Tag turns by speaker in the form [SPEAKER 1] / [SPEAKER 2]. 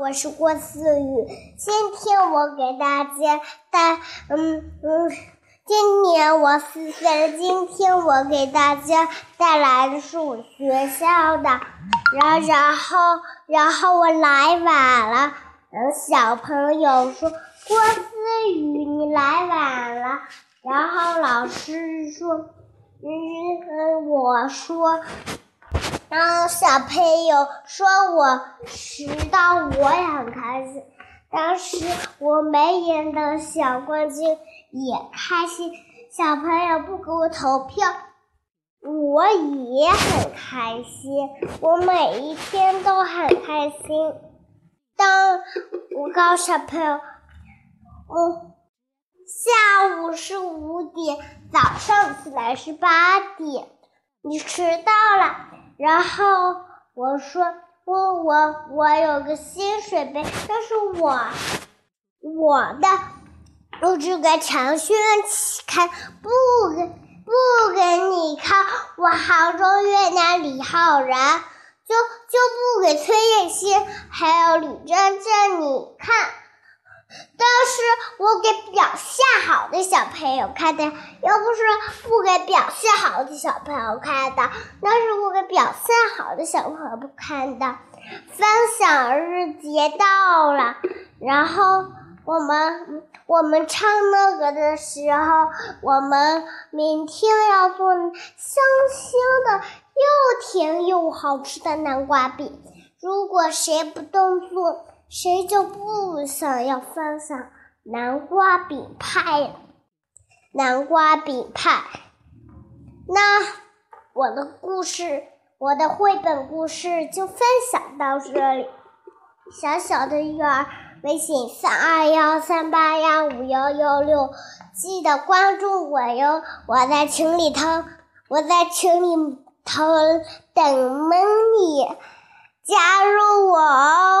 [SPEAKER 1] 我是郭思雨，今天我给大家带，嗯嗯，今年我四岁了。今天我给大家带来的是我学校的，然然后然后我来晚了，嗯，小朋友说郭思雨你来晚了，然后老师说，嗯，我说。然后小朋友说我迟到，我也很开心。当时我没赢的小冠军也开心。小朋友不给我投票，我也很开心。我每一天都很开心。当我告诉小朋友，嗯，下午是五点，早上起来是八点，你迟到了。然后我说我我我有个新水杯，这是我我的，我只给长轩看，不给不给你看。我杭州月亮李浩然，就就不给崔叶欣还有李真真你看。都是我给表现好的小朋友看的，又不是不给表现好的小朋友看的。那是我给表现好的小朋友看的。分享日节到了，然后我们我们唱那个的时候，我们明天要做香香的。又甜又好吃的。南瓜饼。如果谁不动作，谁就不想要分享南瓜饼派？南瓜饼派。那我的故事，我的绘本故事就分享到这里。小小的鱼儿，微信三二幺三八幺五幺幺六，记得关注我哟！我在群里头，我在群里头等着你加入我哦。